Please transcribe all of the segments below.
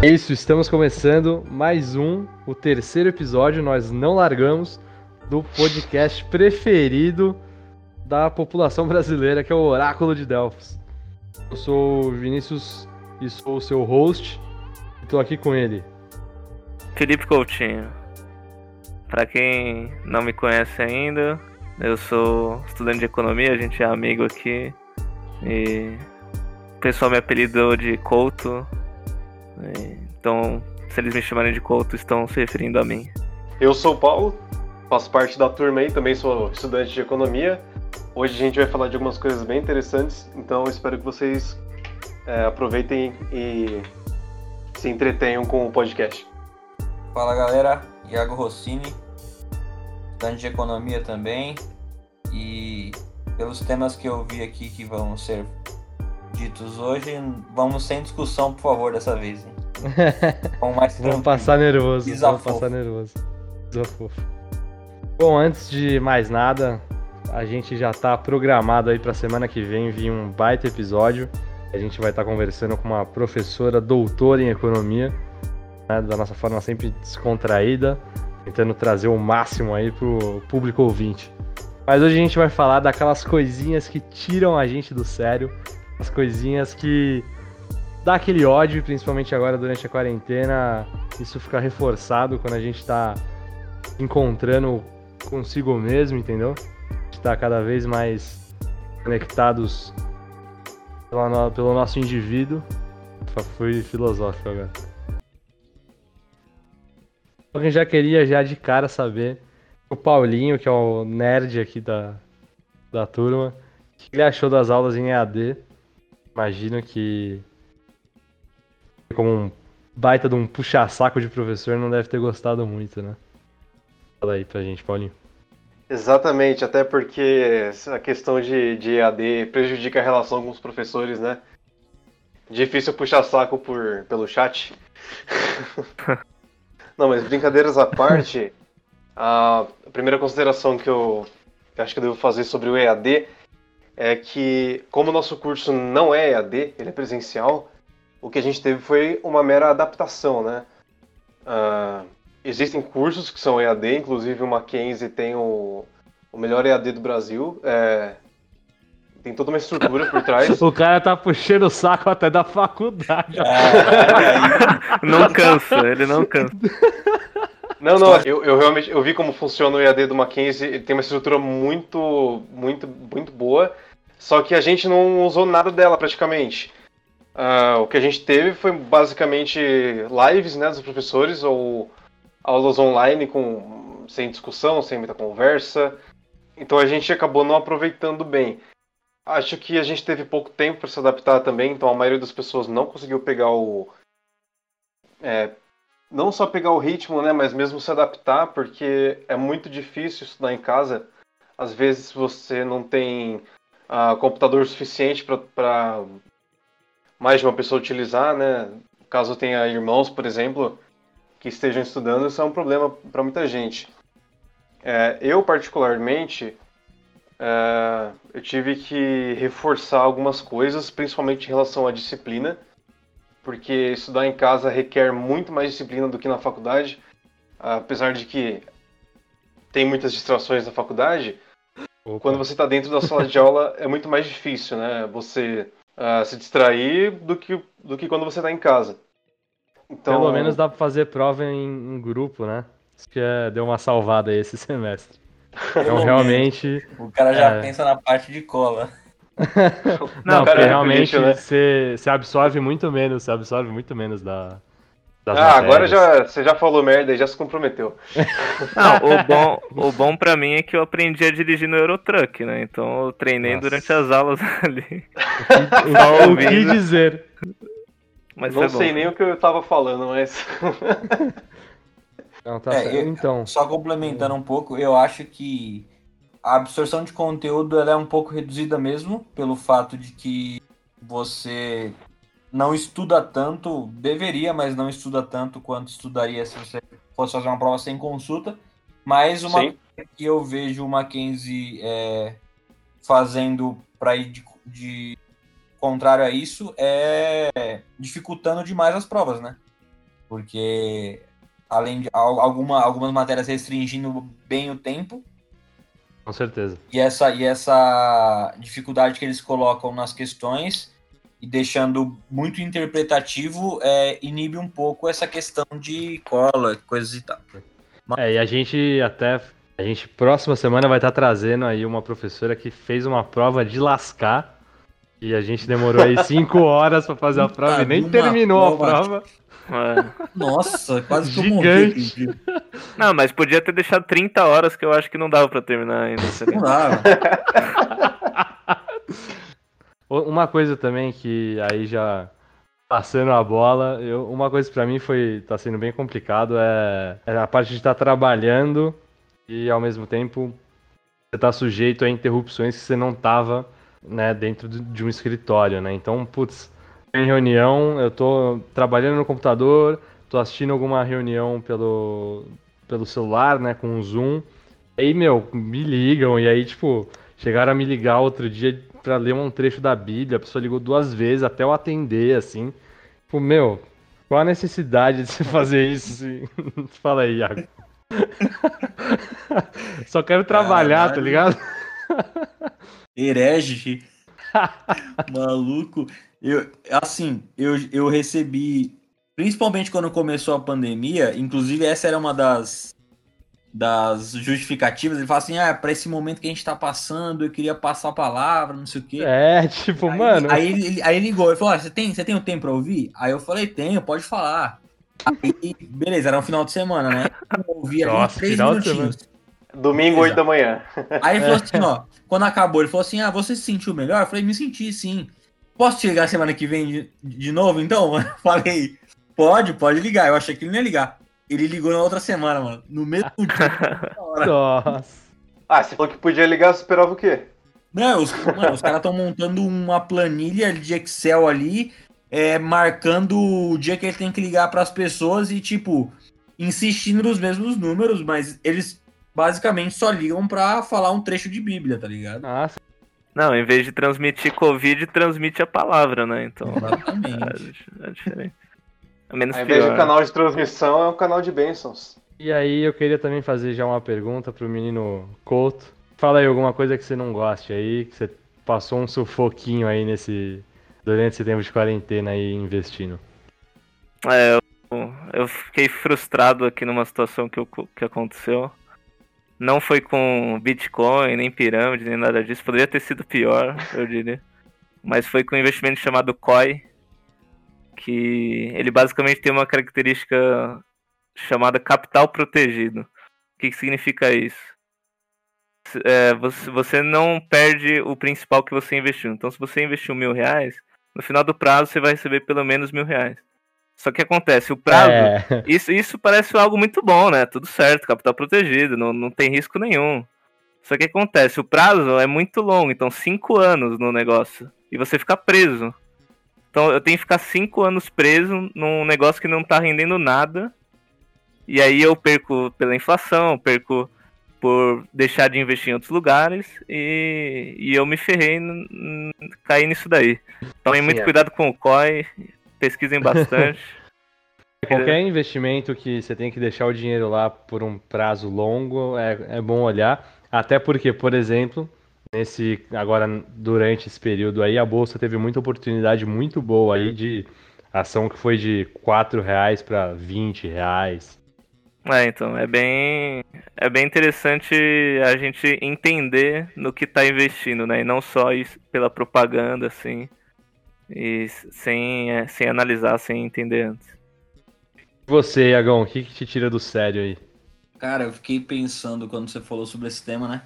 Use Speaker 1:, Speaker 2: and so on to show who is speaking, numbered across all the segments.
Speaker 1: É isso, estamos começando mais um, o terceiro episódio, nós não largamos, do podcast preferido da população brasileira, que é o Oráculo de Delfos. Eu sou o Vinícius e sou o seu host, estou aqui com ele.
Speaker 2: Felipe Coutinho. Para quem não me conhece ainda, eu sou estudante de economia, a gente é amigo aqui. E o pessoal me apelidou de Couto. Então, se eles me chamarem de Couto, estão se referindo a mim.
Speaker 3: Eu sou o Paulo, faço parte da turma aí, também sou estudante de economia. Hoje a gente vai falar de algumas coisas bem interessantes, então espero que vocês é, aproveitem e se entretenham com o podcast.
Speaker 4: Fala galera, Iago Rossini, estudante de economia também. E pelos temas que eu vi aqui que vão ser ditos hoje, vamos sem discussão, por favor, dessa vez. Hein?
Speaker 1: Vamos, mais vamos passar nervoso. Vamos passar nervoso. Desafofo. Bom, antes de mais nada, a gente já está programado aí para semana que vem vir um baita episódio. A gente vai estar tá conversando com uma professora doutora em economia, né, da nossa forma sempre descontraída, tentando trazer o máximo aí pro público ouvinte. Mas hoje a gente vai falar daquelas coisinhas que tiram a gente do sério, as coisinhas que dá aquele ódio, principalmente agora durante a quarentena. Isso fica reforçado quando a gente tá encontrando consigo mesmo, entendeu? A gente tá cada vez mais conectados pelo, pelo nosso indivíduo. Fui filosófico agora. Alguém já queria já de cara saber o Paulinho, que é o nerd aqui da, da turma, o que ele achou das aulas em EAD? Imagino que como um baita de um puxa-saco de professor não deve ter gostado muito, né? Fala aí pra gente, Paulinho.
Speaker 3: Exatamente, até porque a questão de, de EAD prejudica a relação com os professores, né? Difícil puxar saco por, pelo chat. Não, mas brincadeiras à parte, a primeira consideração que eu, que acho que eu devo fazer sobre o EAD é que, como o nosso curso não é EAD, ele é presencial, o que a gente teve foi uma mera adaptação, né? Uh, existem cursos que são EAD, inclusive o Mackenzie tem o, o melhor EAD do Brasil. É, tem toda uma estrutura por trás.
Speaker 1: o cara tá puxando o saco até da faculdade.
Speaker 2: É, não cansa, ele não cansa.
Speaker 3: Não, não, eu, eu realmente eu vi como funciona o EAD do Mackenzie, ele tem uma estrutura muito, muito, muito boa, só que a gente não usou nada dela praticamente. Uh, o que a gente teve foi basicamente lives né, dos professores ou aulas online com, sem discussão, sem muita conversa. Então a gente acabou não aproveitando bem. Acho que a gente teve pouco tempo para se adaptar também, então a maioria das pessoas não conseguiu pegar o. É, não só pegar o ritmo, né, mas mesmo se adaptar, porque é muito difícil estudar em casa. Às vezes você não tem uh, computador suficiente para mais de uma pessoa utilizar, né? Caso tenha irmãos, por exemplo, que estejam estudando, isso é um problema para muita gente. É, eu, particularmente, é, eu tive que reforçar algumas coisas, principalmente em relação à disciplina, porque estudar em casa requer muito mais disciplina do que na faculdade, apesar de que tem muitas distrações na faculdade. Opa. Quando você está dentro da sala de aula é muito mais difícil, né? Você uh, se distrair do que, do que quando você está em casa.
Speaker 1: Então... Pelo menos dá para fazer prova em, em, grupo, né? Isso que é, deu uma salvada aí esse semestre. Então, realmente.
Speaker 4: O cara já é... pensa na parte de cola.
Speaker 1: Não, Não cara, porque realmente né? você, você absorve muito menos, você absorve muito menos da,
Speaker 3: ah, matérias. agora já, você já falou merda e já se comprometeu.
Speaker 2: Não, o bom, o bom pra mim é que eu aprendi a dirigir no Eurotruck, né? Então eu treinei Nossa. durante as aulas ali.
Speaker 1: o que dizer?
Speaker 3: Mas Não sei nem o que eu tava falando, mas.
Speaker 4: Não, tá é, eu, então. Só complementando um pouco, eu acho que a absorção de conteúdo ela é um pouco reduzida mesmo, pelo fato de que você não estuda tanto, deveria, mas não estuda tanto quanto estudaria se você fosse fazer uma prova sem consulta. Mas uma Sim. que eu vejo o Mackenzie é, fazendo para ir de, de, contrário a isso é dificultando demais as provas, né? Porque além de alguma, algumas matérias restringindo bem o tempo.
Speaker 1: Com certeza.
Speaker 4: E essa, e essa dificuldade que eles colocam nas questões e deixando muito interpretativo é, inibe um pouco essa questão de cola, coisas e tal.
Speaker 1: Mas... É, e a gente até. A gente próxima semana vai estar trazendo aí uma professora que fez uma prova de lascar. E a gente demorou aí cinco horas para fazer a prova e nem terminou prova. a prova.
Speaker 4: É. Nossa, quase que
Speaker 1: Gigante.
Speaker 2: eu morri. Não, mas podia ter deixado 30 horas que eu acho que não dava para terminar ainda. Não dava.
Speaker 1: Uma coisa também que aí já passando a bola, eu, uma coisa para mim foi tá sendo bem complicado é, é a parte de estar tá trabalhando e ao mesmo tempo você tá sujeito a interrupções que você não tava, né, dentro de um escritório, né? Então, putz, em reunião, eu tô trabalhando no computador, tô assistindo alguma reunião pelo pelo celular, né, com o Zoom. Aí, meu, me ligam e aí, tipo, chegaram a me ligar outro dia para ler um trecho da Bíblia, a pessoa ligou duas vezes até eu atender, assim. Tipo, meu, qual a necessidade de você fazer isso? Assim? Fala aí, Iago. Só quero trabalhar, Caralho. tá ligado?
Speaker 4: Herege. Maluco. Eu, assim, eu, eu recebi, principalmente quando começou a pandemia, inclusive essa era uma das das justificativas, ele fala assim, ah, pra esse momento que a gente tá passando, eu queria passar a palavra, não sei o quê.
Speaker 1: É, tipo,
Speaker 4: aí,
Speaker 1: mano...
Speaker 4: Aí, ele, aí ele ligou, ele falou, ah, você tem, você tem um tempo pra ouvir? Aí eu falei, tenho, pode falar. Aí, beleza, era um final de semana, né? Eu ouvi ali três minutinhos.
Speaker 3: Domingo, oito da manhã.
Speaker 4: Aí ele falou assim, ó, quando acabou, ele falou assim, ah, você se sentiu melhor? Eu falei, me senti, sim. Posso te ligar semana que vem de, de novo, então? Eu falei, pode, pode ligar. Eu achei que ele não ia ligar. Ele ligou na outra semana, mano. No mesmo dia.
Speaker 1: Nossa.
Speaker 3: Ah, você falou que podia ligar, você esperava o quê?
Speaker 4: Não, os, mano, os caras estão montando uma planilha de Excel ali, é, marcando o dia que ele tem que ligar para as pessoas e, tipo, insistindo nos mesmos números, mas eles basicamente só ligam para falar um trecho de Bíblia, tá ligado?
Speaker 1: Nossa.
Speaker 2: Não, em vez de transmitir Covid, transmite a palavra, né? Então.
Speaker 4: Exatamente.
Speaker 2: É, é diferente. É menos
Speaker 3: Ao invés pior. de canal de transmissão, é um canal de bênçãos.
Speaker 1: E aí eu queria também fazer já uma pergunta pro menino Couto. Fala aí alguma coisa que você não goste aí, que você passou um sufoquinho aí nesse. durante esse tempo de quarentena aí investindo.
Speaker 2: É, eu, eu fiquei frustrado aqui numa situação que, eu, que aconteceu. Não foi com Bitcoin, nem pirâmide, nem nada disso. Poderia ter sido pior, eu diria. Mas foi com um investimento chamado COI, que ele basicamente tem uma característica chamada capital protegido. O que, que significa isso? É, você, não perde o principal que você investiu. Então, se você investiu mil reais, no final do prazo você vai receber pelo menos mil reais. Só que acontece, o prazo. É. Isso, isso parece algo muito bom, né? Tudo certo, capital protegido, não, não tem risco nenhum. Só que acontece, o prazo é muito longo, então cinco anos no negócio. E você fica preso. Então eu tenho que ficar cinco anos preso num negócio que não tá rendendo nada. E aí eu perco pela inflação, perco por deixar de investir em outros lugares e, e eu me ferrei, caí nisso daí. Tomem muito é. cuidado com o COI, pesquisem bastante.
Speaker 1: Qualquer investimento que você tem que deixar o dinheiro lá por um prazo longo é, é bom olhar. Até porque, por exemplo, nesse agora durante esse período aí a bolsa teve muita oportunidade muito boa aí de ação que foi de quatro reais para 20 reais.
Speaker 2: É, então é bem é bem interessante a gente entender no que está investindo, né? E não só isso pela propaganda assim, e sem é, sem analisar, sem entender antes.
Speaker 1: Você, Iagão, o que, que te tira do sério aí?
Speaker 4: Cara, eu fiquei pensando quando você falou sobre esse tema, né?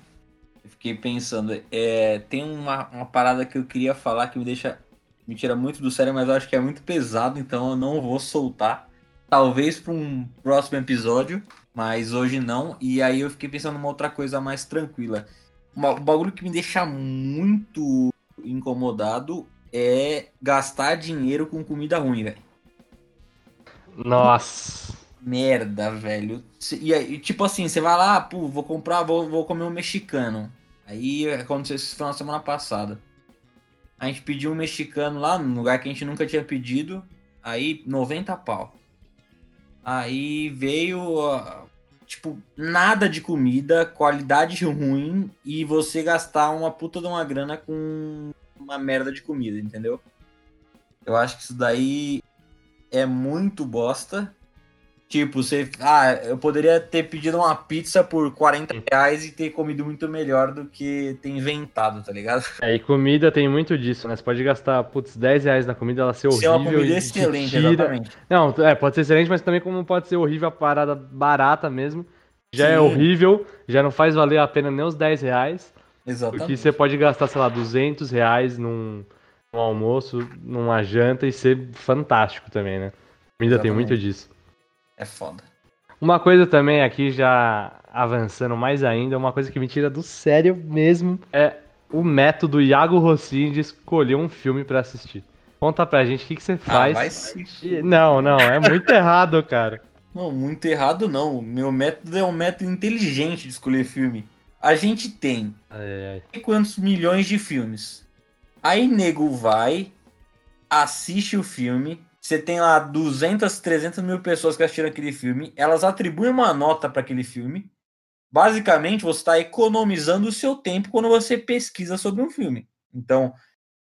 Speaker 4: Fiquei pensando, é, tem uma, uma parada que eu queria falar que me deixa. Me tira muito do sério, mas eu acho que é muito pesado, então eu não vou soltar. Talvez para um próximo episódio, mas hoje não. E aí eu fiquei pensando numa outra coisa mais tranquila. Um bagulho que me deixa muito incomodado é gastar dinheiro com comida ruim, velho.
Speaker 1: Nossa.
Speaker 4: Merda, velho. E aí, tipo assim, você vai lá, pô, vou comprar, vou, vou comer um mexicano. Aí aconteceu isso na semana passada. A gente pediu um mexicano lá, num lugar que a gente nunca tinha pedido. Aí, 90 pau. Aí veio, tipo, nada de comida, qualidade ruim e você gastar uma puta de uma grana com uma merda de comida, entendeu? Eu acho que isso daí é muito bosta. Tipo, você. Ah, eu poderia ter pedido uma pizza por 40 reais e ter comido muito melhor do que ter inventado, tá ligado?
Speaker 1: É, e comida tem muito disso, né? Você pode gastar, putz, 10 reais na comida, ela ser horrível.
Speaker 4: Se é uma comida excelente, tira... exatamente.
Speaker 1: Não, é, pode ser excelente, mas também como pode ser horrível a parada barata mesmo. Já é Sim. é horrível, já não faz valer a pena nem os 10 reais.
Speaker 4: Exatamente.
Speaker 1: Porque você pode gastar, sei lá, 200 reais num, num almoço, numa janta e ser fantástico também, né? Comida Exatamente. tem muito disso.
Speaker 4: É foda.
Speaker 1: Uma coisa também aqui, já avançando mais ainda, uma coisa que me tira do sério mesmo é o método Iago Rossini de escolher um filme para assistir. Conta pra gente o que, que você ah, faz. Ah, vai. Não, não, é muito errado, cara.
Speaker 4: Não, muito errado não. Meu método é um método inteligente de escolher filme. A gente tem ai, ai. quantos milhões de filmes. Aí nego vai, assiste o filme, você tem lá 200, 300 mil pessoas que assistiram aquele filme, elas atribuem uma nota para aquele filme. Basicamente, você está economizando o seu tempo quando você pesquisa sobre um filme. Então,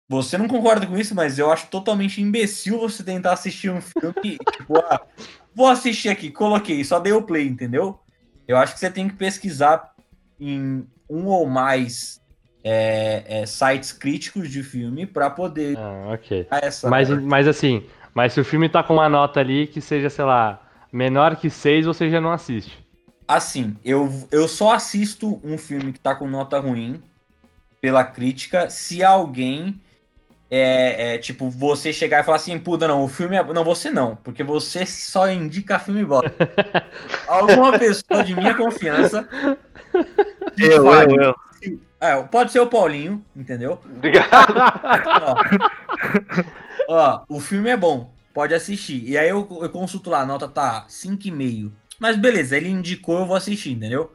Speaker 4: você não concorda com isso, mas eu acho totalmente imbecil você tentar assistir um filme tipo, ah, vou assistir aqui, coloquei, só dei o play, entendeu? Eu acho que você tem que pesquisar em um ou mais é, é, sites críticos de filme para poder.
Speaker 1: Ah, ok. Essa... Mas, mas assim, mas se o filme tá com uma nota ali que seja, sei lá, menor que 6, você já não assiste.
Speaker 4: Assim, eu, eu só assisto um filme que tá com nota ruim pela crítica se alguém é, é, tipo, você chegar e falar assim, puta, não, o filme é. Não, você não, porque você só indica filme bom. Alguma pessoa de minha confiança.
Speaker 2: Eu, eu, eu.
Speaker 4: É, pode ser o Paulinho, entendeu?
Speaker 3: Obrigado.
Speaker 4: Ó, o filme é bom, pode assistir. E aí eu, eu consulto lá, a nota tá 5,5. Mas beleza, ele indicou, eu vou assistir, entendeu?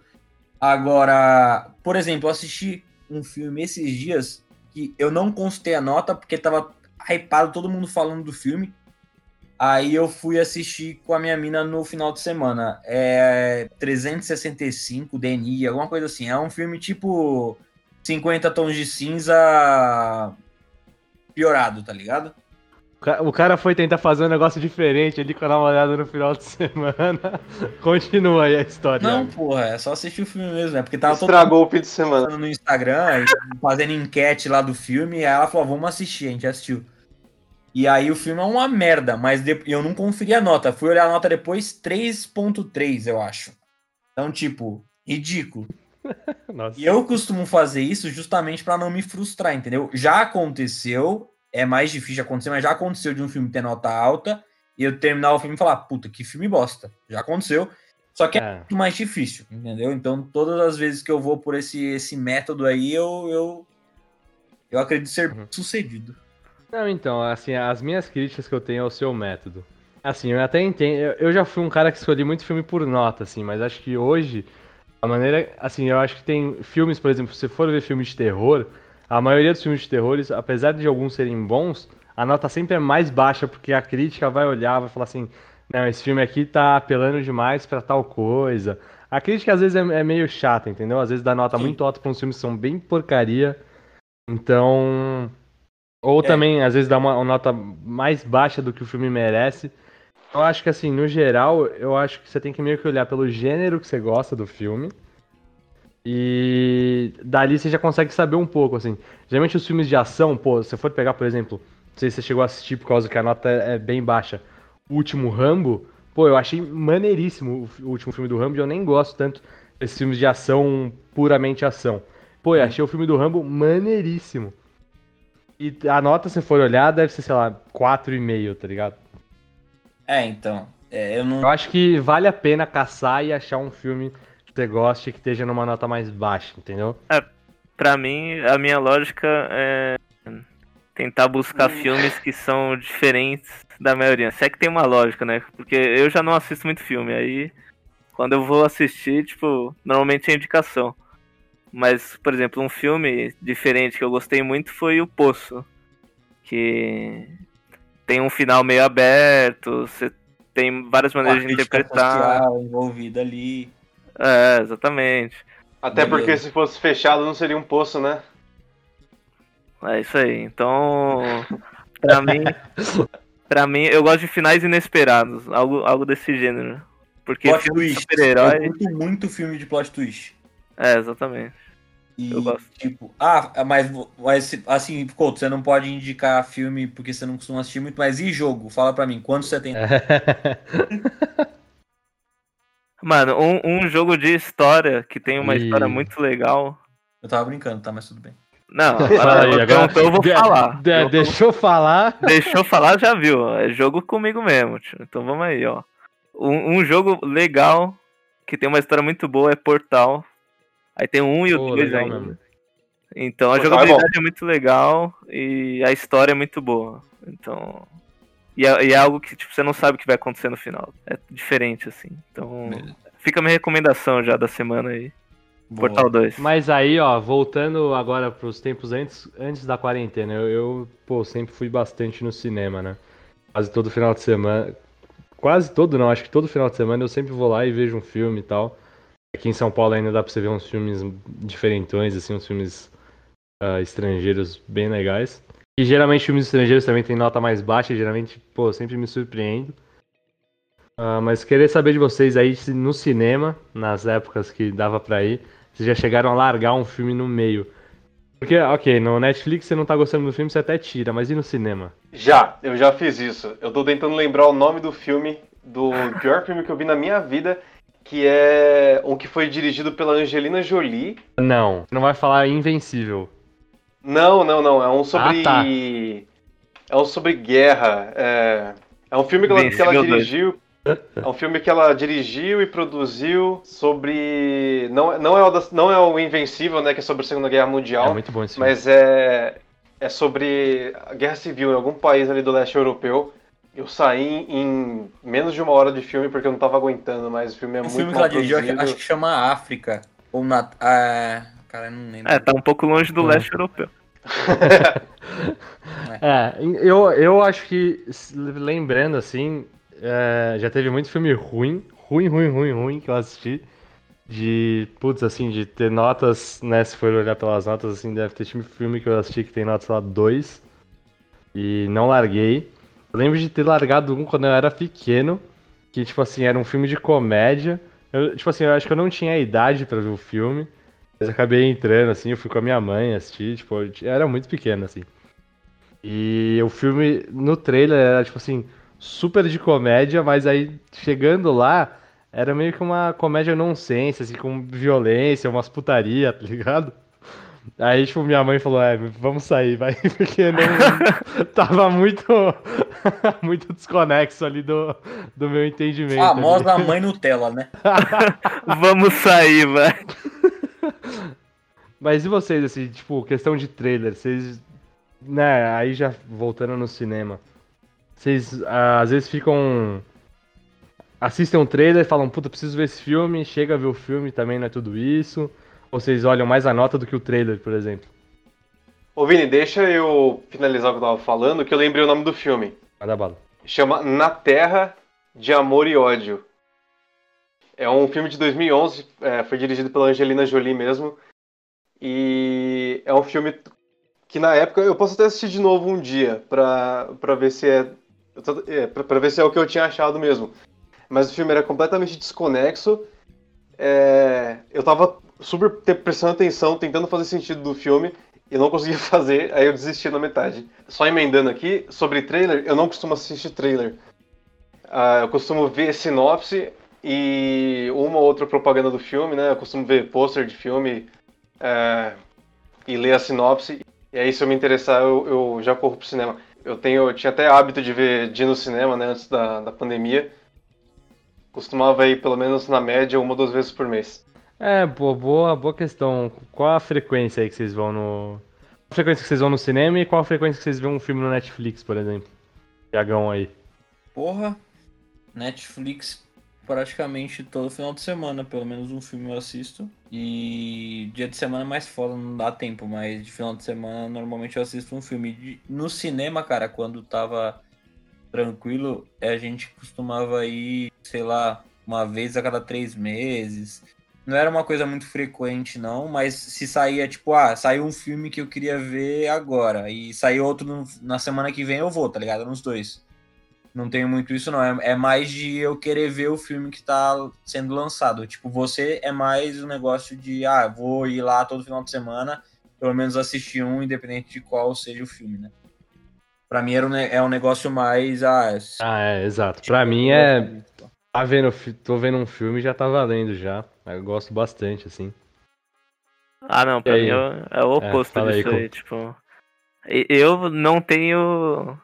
Speaker 4: Agora, por exemplo, eu assisti um filme esses dias que eu não consultei a nota porque tava hypado todo mundo falando do filme. Aí eu fui assistir com a minha mina no final de semana. É 365 DNI, alguma coisa assim. É um filme tipo 50 tons de cinza piorado, tá ligado?
Speaker 1: O cara foi tentar fazer um negócio diferente ali com a namorada no final de semana. Continua aí a história.
Speaker 4: Não, porra, é só assistir o filme mesmo, né? Porque tava
Speaker 3: Estragou o fim de semana.
Speaker 4: no Instagram, fazendo enquete lá do filme, e aí ela falou, vamos assistir, a gente assistiu. E aí o filme é uma merda, mas eu não conferi a nota. Fui olhar a nota depois, 3.3, eu acho. Então, tipo, ridículo. e eu costumo fazer isso justamente para não me frustrar, entendeu? Já aconteceu é mais difícil de acontecer, mas já aconteceu de um filme ter nota alta e eu terminar o filme e falar, puta, que filme bosta. Já aconteceu. Só que é, é muito mais difícil, entendeu? Então, todas as vezes que eu vou por esse, esse método aí, eu, eu, eu acredito ser uhum. sucedido.
Speaker 1: Não, então, assim, as minhas críticas que eu tenho ao seu método. Assim, eu até entendo. Eu já fui um cara que escolhi muito filme por nota, assim, mas acho que hoje, a maneira. Assim, eu acho que tem filmes, por exemplo, se você for ver filmes de terror, a maioria dos filmes de terror, apesar de alguns serem bons, a nota sempre é mais baixa, porque a crítica vai olhar, vai falar assim, não, esse filme aqui tá apelando demais para tal coisa. A crítica às vezes é, é, meio chata, entendeu? Às vezes dá nota Sim. muito alta para uns filmes que são bem porcaria. Então. Ou é. também, às vezes, dá uma, uma, nota mais baixa do que o filme merece. Eu acho que, assim, no geral, eu acho que você tem que meio que olhar pelo gênero que você gosta do filme. E dali você já consegue saber um pouco, assim. Geralmente os filmes de ação, pô, se você for pegar, por exemplo, não sei se você chegou a assistir por causa que a nota é bem baixa, o último Rambo, pô, eu achei maneiríssimo o último filme do Rambo e eu nem gosto tanto desses filmes de ação, puramente ação. Pô, eu achei o filme do Rambo maneiríssimo. E a nota, se for olhar, deve ser, sei lá, 4,5, tá ligado?
Speaker 4: É, então. É, eu não.
Speaker 1: Eu acho que vale a pena caçar e achar um filme você goste que esteja numa nota mais baixa, entendeu?
Speaker 2: É, pra mim, a minha lógica é tentar buscar hum. filmes que são diferentes da maioria. Se é que tem uma lógica, né? Porque eu já não assisto muito filme, aí quando eu vou assistir, tipo, normalmente é indicação. Mas, por exemplo, um filme diferente que eu gostei muito foi O Poço. Que tem um final meio aberto, você tem várias maneiras de interpretar.
Speaker 4: envolvida ali.
Speaker 2: É, exatamente.
Speaker 3: Até Beleza. porque se fosse fechado não seria um poço, né?
Speaker 2: É isso aí. Então, pra mim, pra mim, eu gosto de finais inesperados, algo, algo desse gênero. Porque
Speaker 4: plot twist. super-herói. Eu curto muito filme de plot twist.
Speaker 2: É, exatamente.
Speaker 4: E, eu gosto. Tipo, ah, mas, mas assim, Couto, você não pode indicar filme porque você não costuma assistir muito, mas e jogo? Fala pra mim, quanto você tem?
Speaker 2: Mano, um, um jogo de história que tem uma e... história muito legal.
Speaker 4: Eu tava brincando, tá? Mas tudo bem.
Speaker 2: Não, Fala aí, agora, então eu vou de, falar.
Speaker 1: De, deixou eu, falar.
Speaker 2: Deixou falar, já viu. É jogo comigo mesmo, tio. Então vamos aí, ó. Um, um, jogo legal que tem uma história muito boa é Portal. Aí tem um e o dois ainda. Mesmo. Então a Portal é jogabilidade é, é, muito legal e a história é muito boa. Então. E é, e é, algo que tipo, você não sabe o que vai acontecer no final. É diferente, assim. Então. Fica a minha recomendação já da semana aí. Boa. Portal 2.
Speaker 1: Mas aí, ó, voltando agora pros tempos antes, antes da quarentena, eu, eu, pô, sempre fui bastante no cinema, né? Quase todo final de semana. Quase todo, não, acho que todo final de semana eu sempre vou lá e vejo um filme e tal. Aqui em São Paulo ainda dá pra você ver uns filmes diferentões, assim, uns filmes uh, estrangeiros bem legais. E geralmente filmes estrangeiros também tem nota mais baixa, geralmente, pô, sempre me surpreendo. Uh, mas querer saber de vocês aí se no cinema, nas épocas que dava pra ir, vocês já chegaram a largar um filme no meio. Porque, ok, no Netflix você não tá gostando do filme, você até tira, mas e no cinema?
Speaker 3: Já, eu já fiz isso. Eu tô tentando lembrar o nome do filme, do pior filme que eu vi na minha vida, que é um que foi dirigido pela Angelina Jolie.
Speaker 1: Não, não vai falar Invencível.
Speaker 3: Não, não, não. É um sobre. Ah, tá. É um sobre guerra. É, é um filme que ela, que ela dirigiu. É um filme que ela dirigiu e produziu sobre. Não, não, é, o da, não é o Invencível, né? Que é sobre a Segunda Guerra Mundial.
Speaker 1: É muito bom esse filme.
Speaker 3: Mas é, é sobre a guerra civil em algum país ali do leste europeu. Eu saí em menos de uma hora de filme porque eu não tava aguentando, mas o filme é o muito filme que ela dirigiu,
Speaker 4: acho que chama África. Ou na. É... Cara, não lembro.
Speaker 2: É, tá um pouco longe do é. leste europeu.
Speaker 1: é, eu, eu acho que, lembrando assim, é, já teve muito filme ruim, ruim, ruim, ruim, ruim que eu assisti. De, putz, assim, de ter notas, né? Se for olhar pelas notas, assim, deve ter filme que eu assisti que tem notas lá 2. E não larguei. Eu lembro de ter largado um quando eu era pequeno, que, tipo assim, era um filme de comédia. Eu, tipo assim, eu acho que eu não tinha idade para ver o filme. Mas acabei entrando, assim, eu fui com a minha mãe assistir, tipo, era muito pequeno, assim. E o filme, no trailer, era, tipo assim, super de comédia, mas aí chegando lá, era meio que uma comédia nonsense, assim, com violência, umas putaria, tá ligado? Aí, tipo, minha mãe falou, é, vamos sair, vai, porque não tava muito muito desconexo ali do, do meu entendimento.
Speaker 4: A famosa ali. mãe Nutella, né?
Speaker 2: vamos sair, vai.
Speaker 1: Mas e vocês, assim, tipo, questão de trailer, vocês, né, aí já voltando no cinema, vocês às vezes ficam. Assistem um trailer e falam, puta, preciso ver esse filme, chega a ver o filme também, não é tudo isso. Ou vocês olham mais a nota do que o trailer, por exemplo?
Speaker 3: Ô Vini, deixa eu finalizar o que eu tava falando, que eu lembrei o nome do filme.
Speaker 1: Manda bala.
Speaker 3: Chama Na Terra de Amor e Ódio. É um filme de 2011, é, foi dirigido pela Angelina Jolie mesmo. E é um filme que na época eu posso até assistir de novo um dia pra, pra ver se é é, pra, ver se é o que eu tinha achado mesmo. Mas o filme era completamente desconexo. É, eu tava super prestando atenção, tentando fazer sentido do filme, e não conseguia fazer, aí eu desisti na metade. Só emendando aqui, sobre trailer, eu não costumo assistir trailer. Uh, eu costumo ver sinopse e uma ou outra propaganda do filme, né? Eu costumo ver pôster de filme uh, e ler a sinopse. E aí, se eu me interessar, eu, eu já corro pro cinema. Eu tenho, eu tinha até hábito de ver de ir no cinema, né, antes da, da pandemia. Costumava ir pelo menos na média uma ou duas vezes por mês.
Speaker 1: É, boa, boa, boa questão. Qual a frequência aí que vocês vão no. Qual a frequência que vocês vão no cinema e qual a frequência que vocês vêem um filme no Netflix, por exemplo? Tiagão aí.
Speaker 4: Porra, Netflix praticamente todo final de semana, pelo menos um filme eu assisto. E dia de semana é mais foda, não dá tempo, mas de final de semana normalmente eu assisto um filme. No cinema, cara, quando tava tranquilo, a gente costumava ir, sei lá, uma vez a cada três meses. Não era uma coisa muito frequente, não, mas se saía, tipo, ah, saiu um filme que eu queria ver agora, e saiu outro no, na semana que vem, eu vou, tá ligado? Nos dois. Não tenho muito isso, não. É, é, mais de eu querer ver o filme que tá sendo lançado. Tipo, você é mais um negócio de, ah, vou ir lá todo final de semana, pelo menos assistir um, independente de qual seja o filme, né? Pra mim era um, é um negócio mais. Ah,
Speaker 1: ah é, exato. Tipo, pra mim é. Tá vendo, tô vendo um filme e já tá valendo já. Eu gosto bastante, assim.
Speaker 2: Ah, não, pra mim é, é, o oposto é, disso aí, aí, tipo. Eu não tenho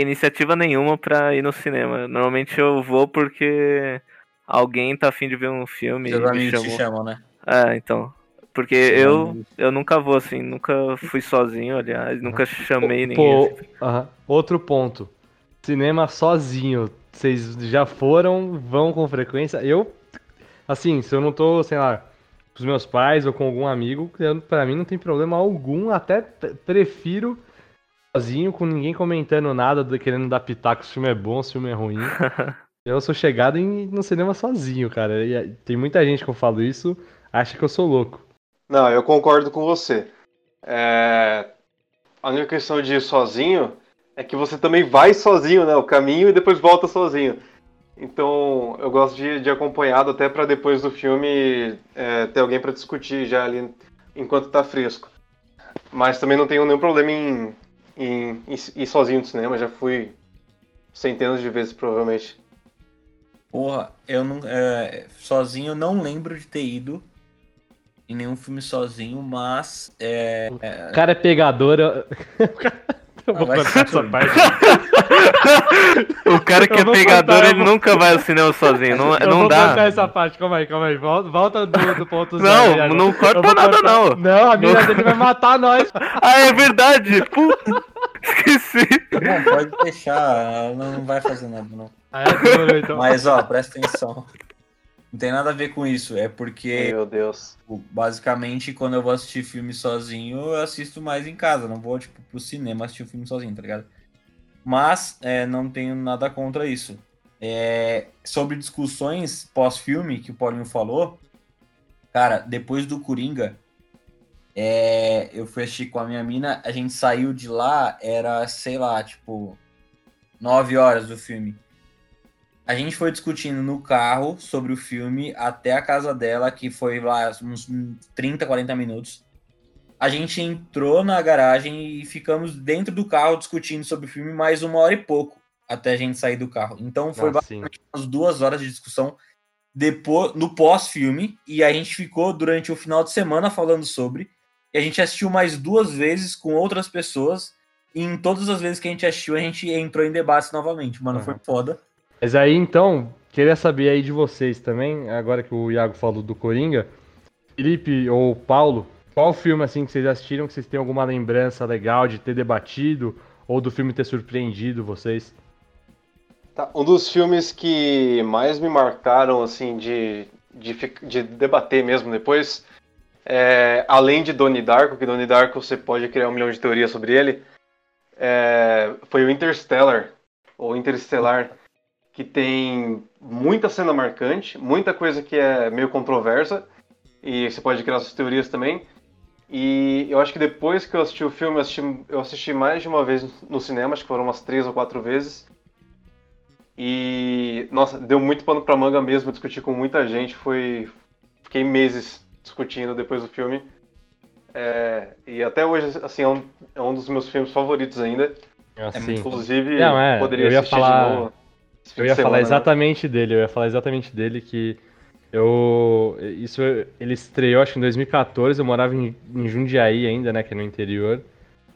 Speaker 2: iniciativa nenhuma pra ir no cinema. Normalmente eu vou porque alguém tá afim de ver um filme.
Speaker 4: Os amigos te chamam, né?
Speaker 2: É, então. Porque eu, eu nunca vou assim, nunca fui sozinho, aliás, nunca chamei ninguém. Pô,
Speaker 1: uh -huh. Outro ponto. Cinema sozinho. Vocês já foram, vão com frequência? Eu, assim, se eu não tô, sei lá, com os meus pais ou com algum amigo, para mim não tem problema algum, até prefiro sozinho, com ninguém comentando nada, querendo dar pitaco se o filme é bom, se o filme é ruim. eu sou chegado em, no cinema sozinho, cara. E tem muita gente que eu falo isso, acha que eu sou louco.
Speaker 3: Não, eu concordo com você. É... A única questão de ir sozinho é que você também vai sozinho, né? O caminho e depois volta sozinho. Então eu gosto de, de acompanhado até para depois do filme é, ter alguém para discutir já ali enquanto tá fresco. Mas também não tenho nenhum problema em, em, em ir sozinho no cinema, já fui centenas de vezes provavelmente.
Speaker 4: Porra, eu não. É, sozinho eu não lembro de ter ido em nenhum filme sozinho, mas. É,
Speaker 1: é... O cara é pegador. Eu... Eu vou ah, contar essa parte.
Speaker 2: o cara que é pegador, contar, ele vou... nunca vai ao cinema sozinho. Não, eu não
Speaker 1: vou
Speaker 2: dá.
Speaker 1: essa parte, calma aí, calma aí. Volta, volta do, do ponto
Speaker 2: zero. Não, aí, não corta nada, contar... não.
Speaker 1: Não, a mina dele vai matar nós.
Speaker 2: ah, é verdade. Puta. Esqueci.
Speaker 4: Não, pode deixar. Não vai fazer nada, não. Ah, é, então. Mas, ó, presta atenção. Não tem nada a ver com isso. É porque.
Speaker 3: Meu Deus.
Speaker 4: Basicamente, quando eu vou assistir filme sozinho, eu assisto mais em casa. Não vou, tipo, pro cinema assistir o um filme sozinho, tá ligado? Mas é, não tenho nada contra isso. É, sobre discussões pós-filme que o Paulinho falou, cara, depois do Coringa, é, eu fui assistir com a minha mina, a gente saiu de lá, era, sei lá, tipo, nove horas do filme. A gente foi discutindo no carro sobre o filme até a casa dela, que foi lá uns 30, 40 minutos. A gente entrou na garagem e ficamos dentro do carro discutindo sobre o filme mais uma hora e pouco até a gente sair do carro. Então foi ah, basicamente umas duas horas de discussão depois no pós-filme e a gente ficou durante o final de semana falando sobre. E a gente assistiu mais duas vezes com outras pessoas. E em todas as vezes que a gente assistiu, a gente entrou em debate novamente. Mano, uhum. foi foda.
Speaker 1: Mas aí então, queria saber aí de vocês também, agora que o Iago falou do Coringa, Felipe ou Paulo, qual filme assim que vocês assistiram que vocês têm alguma lembrança legal de ter debatido ou do filme ter surpreendido vocês?
Speaker 3: Tá, um dos filmes que mais me marcaram assim de, de, de debater mesmo depois, é, além de Donnie Darko, que Donnie Darko você pode criar um milhão de teorias sobre ele, é, foi o Interstellar, ou Interstellar que tem muita cena marcante, muita coisa que é meio controversa, e você pode criar suas teorias também. E eu acho que depois que eu assisti o filme, eu assisti, eu assisti mais de uma vez no cinema, acho que foram umas três ou quatro vezes. E, nossa, deu muito pano pra manga mesmo, discutir com muita gente, foi... Fiquei meses discutindo depois do filme. É, e até hoje, assim, é um, é um dos meus filmes favoritos ainda.
Speaker 1: Assim.
Speaker 3: Inclusive, Não, é, poderia
Speaker 1: eu ia
Speaker 3: assistir
Speaker 1: falar...
Speaker 3: de novo.
Speaker 1: Eu ia falar né? exatamente dele, eu ia falar exatamente dele que eu. Isso ele estreou acho que em 2014, eu morava em, em Jundiaí ainda, né? Que é no interior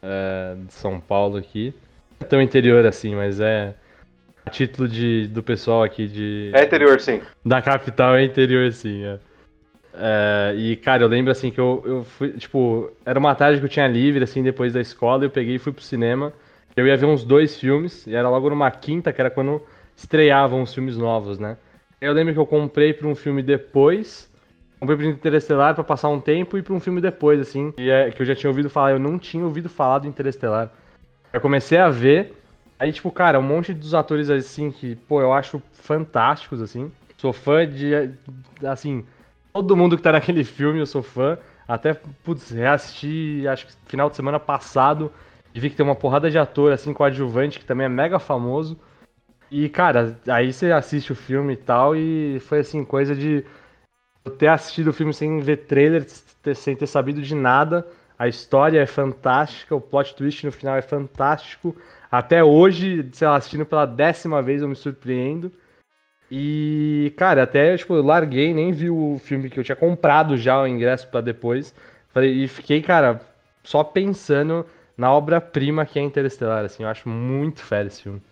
Speaker 1: é, de São Paulo aqui. Não é tão interior assim, mas é. A título de, do pessoal aqui de.
Speaker 3: É interior, sim.
Speaker 1: Da capital é interior, sim. É. É, e, cara, eu lembro assim que eu, eu fui, tipo, era uma tarde que eu tinha livre, assim, depois da escola, eu peguei e fui pro cinema. Eu ia ver uns dois filmes, e era logo numa quinta, que era quando estreavam os filmes novos, né? Eu lembro que eu comprei para um filme depois, comprei para Interestelar para passar um tempo e para um filme depois, assim, e é, que eu já tinha ouvido falar, eu não tinha ouvido falar do Interestelar. Eu comecei a ver, Aí, tipo, cara, um monte dos atores assim que, pô, eu acho fantásticos, assim. Sou fã de. Assim, todo mundo que tá naquele filme eu sou fã. Até, putz, reassisti, acho que final de semana passado. E vi que tem uma porrada de ator, assim, coadjuvante, que também é mega famoso. E, cara, aí você assiste o filme e tal, e foi assim, coisa de eu ter assistido o filme sem ver trailer, sem ter sabido de nada. A história é fantástica, o plot twist no final é fantástico. Até hoje, sei lá, assistindo pela décima vez eu me surpreendo. E, cara, até, tipo, eu larguei, nem vi o filme que eu tinha comprado já o ingresso para depois. E fiquei, cara, só pensando na obra-prima que é Interestelar, assim. Eu acho muito fera esse filme.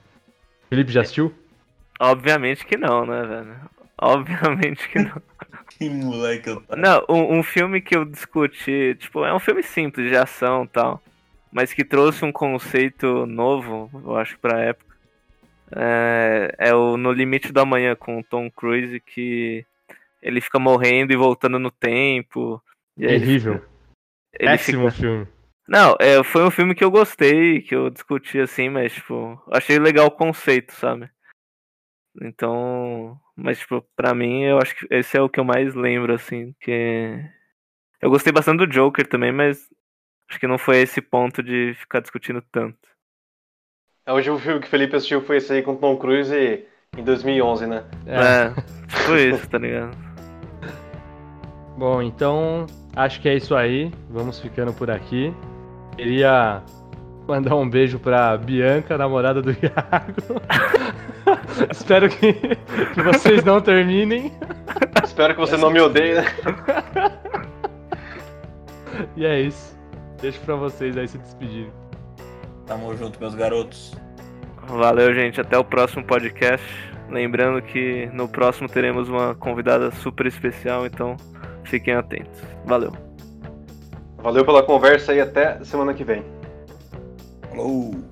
Speaker 1: Felipe, já assistiu?
Speaker 2: Obviamente que não, né, velho? Obviamente que não.
Speaker 4: que moleque eu
Speaker 2: Não, um, um, filme que eu discuti, tipo, é um filme simples de ação e tal, mas que trouxe um conceito novo, eu acho, pra época é, é o No Limite do Amanhã com o Tom Cruise, que ele fica morrendo e voltando no tempo.
Speaker 1: Terrível. Ele Péssimo fica... filme.
Speaker 2: Não, é, foi um filme que eu gostei, que eu discuti assim, mas, tipo, achei legal o conceito, sabe? Então, mas, tipo, pra mim, eu acho que esse é o que eu mais lembro, assim, que... Eu gostei bastante do Joker também, mas acho que não foi esse ponto de ficar discutindo tanto.
Speaker 3: É, hoje o filme que o Felipe assistiu foi esse aí com Tom Cruise em 2011, né?
Speaker 2: É, foi isso, tá ligado?
Speaker 1: Bom, então acho que é isso aí. Vamos ficando por aqui. Queria mandar um beijo pra Bianca, namorada do Iago. Espero que, que vocês não terminem.
Speaker 3: Espero que você não me odeie, né?
Speaker 1: e é isso. Deixo pra vocês aí se despedirem.
Speaker 4: Tamo junto, meus garotos.
Speaker 2: Valeu, gente. Até o próximo podcast. Lembrando que no próximo teremos uma convidada super especial, então fiquem atentos. Valeu.
Speaker 3: Valeu pela conversa e até semana que vem.
Speaker 4: Falou!